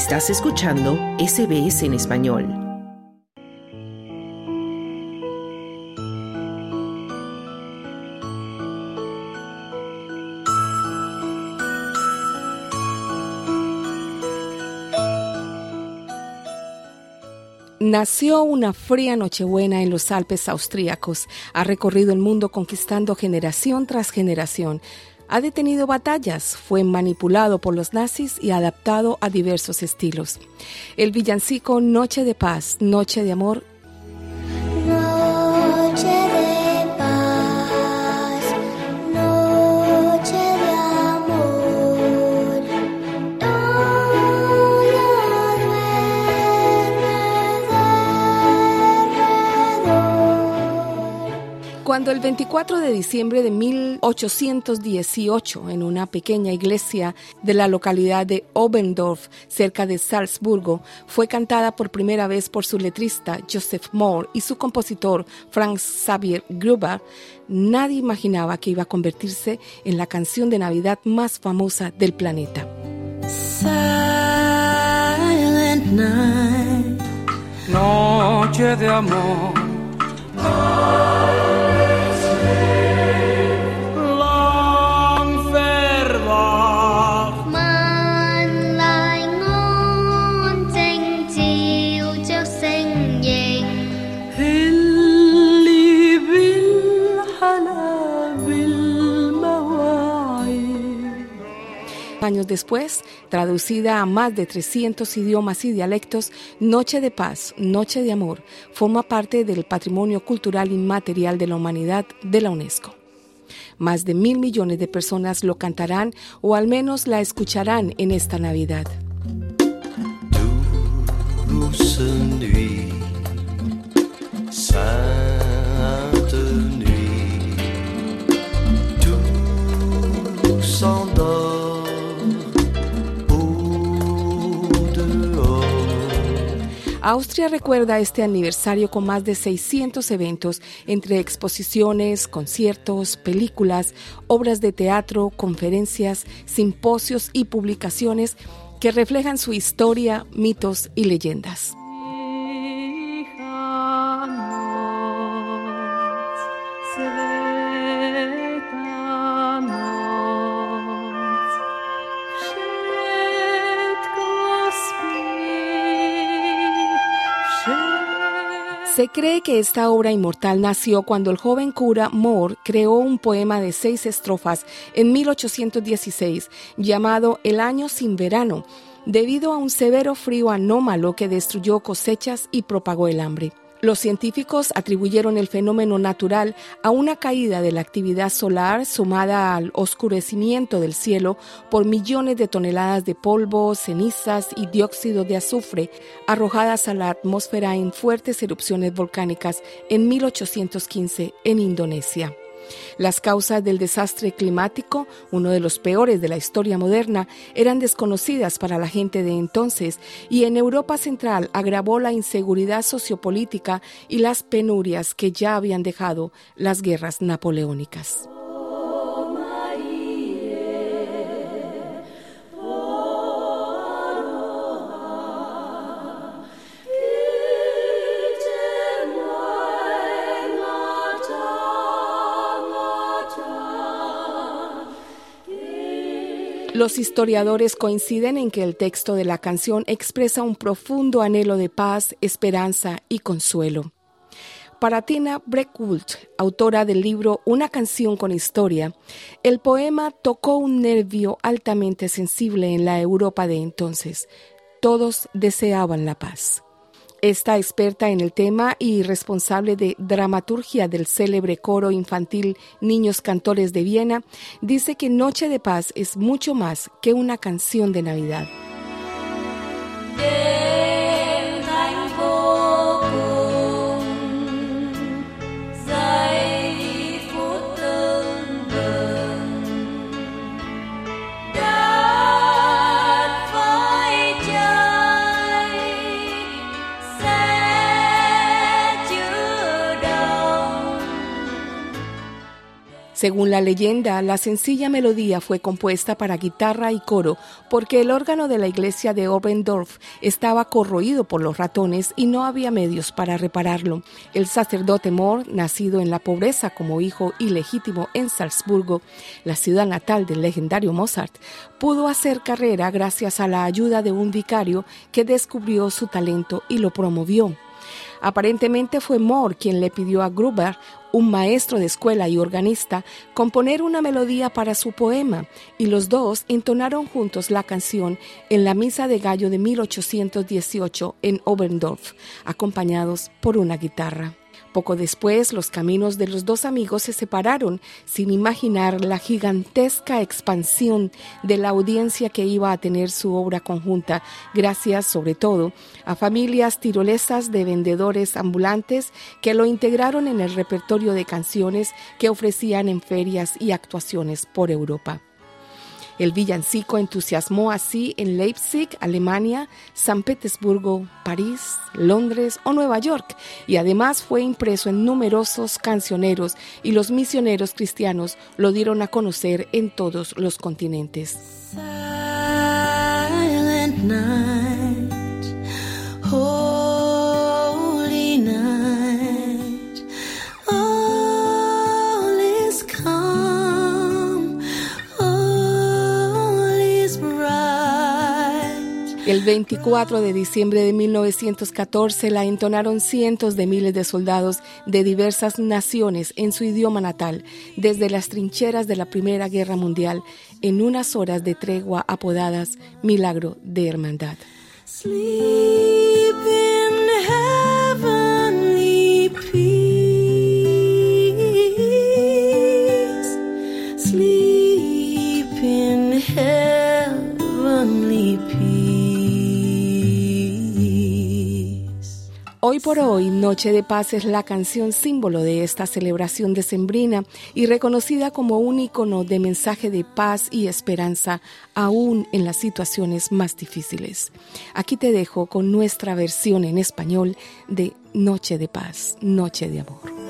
Estás escuchando SBS en español. Nació una fría Nochebuena en los Alpes austríacos. Ha recorrido el mundo conquistando generación tras generación ha detenido batallas, fue manipulado por los nazis y adaptado a diversos estilos. El villancico Noche de Paz, Noche de Amor Cuando el 24 de diciembre de 1818, en una pequeña iglesia de la localidad de Obendorf, cerca de Salzburgo, fue cantada por primera vez por su letrista Joseph Moore y su compositor Franz Xavier Gruber, nadie imaginaba que iba a convertirse en la canción de Navidad más famosa del planeta. noche de amor. Después, traducida a más de 300 idiomas y dialectos, Noche de Paz, Noche de Amor, forma parte del patrimonio cultural inmaterial de la humanidad de la UNESCO. Más de mil millones de personas lo cantarán o al menos la escucharán en esta Navidad. Austria recuerda este aniversario con más de 600 eventos entre exposiciones, conciertos, películas, obras de teatro, conferencias, simposios y publicaciones que reflejan su historia, mitos y leyendas. Se cree que esta obra inmortal nació cuando el joven cura Moore creó un poema de seis estrofas en 1816 llamado El año sin verano, debido a un severo frío anómalo que destruyó cosechas y propagó el hambre. Los científicos atribuyeron el fenómeno natural a una caída de la actividad solar sumada al oscurecimiento del cielo por millones de toneladas de polvo, cenizas y dióxido de azufre arrojadas a la atmósfera en fuertes erupciones volcánicas en 1815 en Indonesia. Las causas del desastre climático, uno de los peores de la historia moderna, eran desconocidas para la gente de entonces y en Europa Central agravó la inseguridad sociopolítica y las penurias que ya habían dejado las guerras napoleónicas. Los historiadores coinciden en que el texto de la canción expresa un profundo anhelo de paz, esperanza y consuelo. Para Tina Breckwood, autora del libro Una canción con historia, el poema tocó un nervio altamente sensible en la Europa de entonces. Todos deseaban la paz. Esta experta en el tema y responsable de dramaturgia del célebre coro infantil Niños Cantores de Viena, dice que Noche de Paz es mucho más que una canción de Navidad. Según la leyenda, la sencilla melodía fue compuesta para guitarra y coro porque el órgano de la iglesia de Oberndorf estaba corroído por los ratones y no había medios para repararlo. El sacerdote Mohr, nacido en la pobreza como hijo ilegítimo en Salzburgo, la ciudad natal del legendario Mozart, pudo hacer carrera gracias a la ayuda de un vicario que descubrió su talento y lo promovió. Aparentemente fue Moore quien le pidió a Gruber, un maestro de escuela y organista, componer una melodía para su poema, y los dos entonaron juntos la canción en la Misa de Gallo de 1818 en Oberndorf, acompañados por una guitarra. Poco después, los caminos de los dos amigos se separaron sin imaginar la gigantesca expansión de la audiencia que iba a tener su obra conjunta, gracias sobre todo a familias tirolesas de vendedores ambulantes que lo integraron en el repertorio de canciones que ofrecían en ferias y actuaciones por Europa. El villancico entusiasmó así en Leipzig, Alemania, San Petersburgo, París, Londres o Nueva York y además fue impreso en numerosos cancioneros y los misioneros cristianos lo dieron a conocer en todos los continentes. El 24 de diciembre de 1914 la entonaron cientos de miles de soldados de diversas naciones en su idioma natal, desde las trincheras de la Primera Guerra Mundial, en unas horas de tregua apodadas Milagro de Hermandad. Hoy por hoy, Noche de Paz es la canción símbolo de esta celebración decembrina y reconocida como un icono de mensaje de paz y esperanza, aún en las situaciones más difíciles. Aquí te dejo con nuestra versión en español de Noche de Paz, Noche de Amor.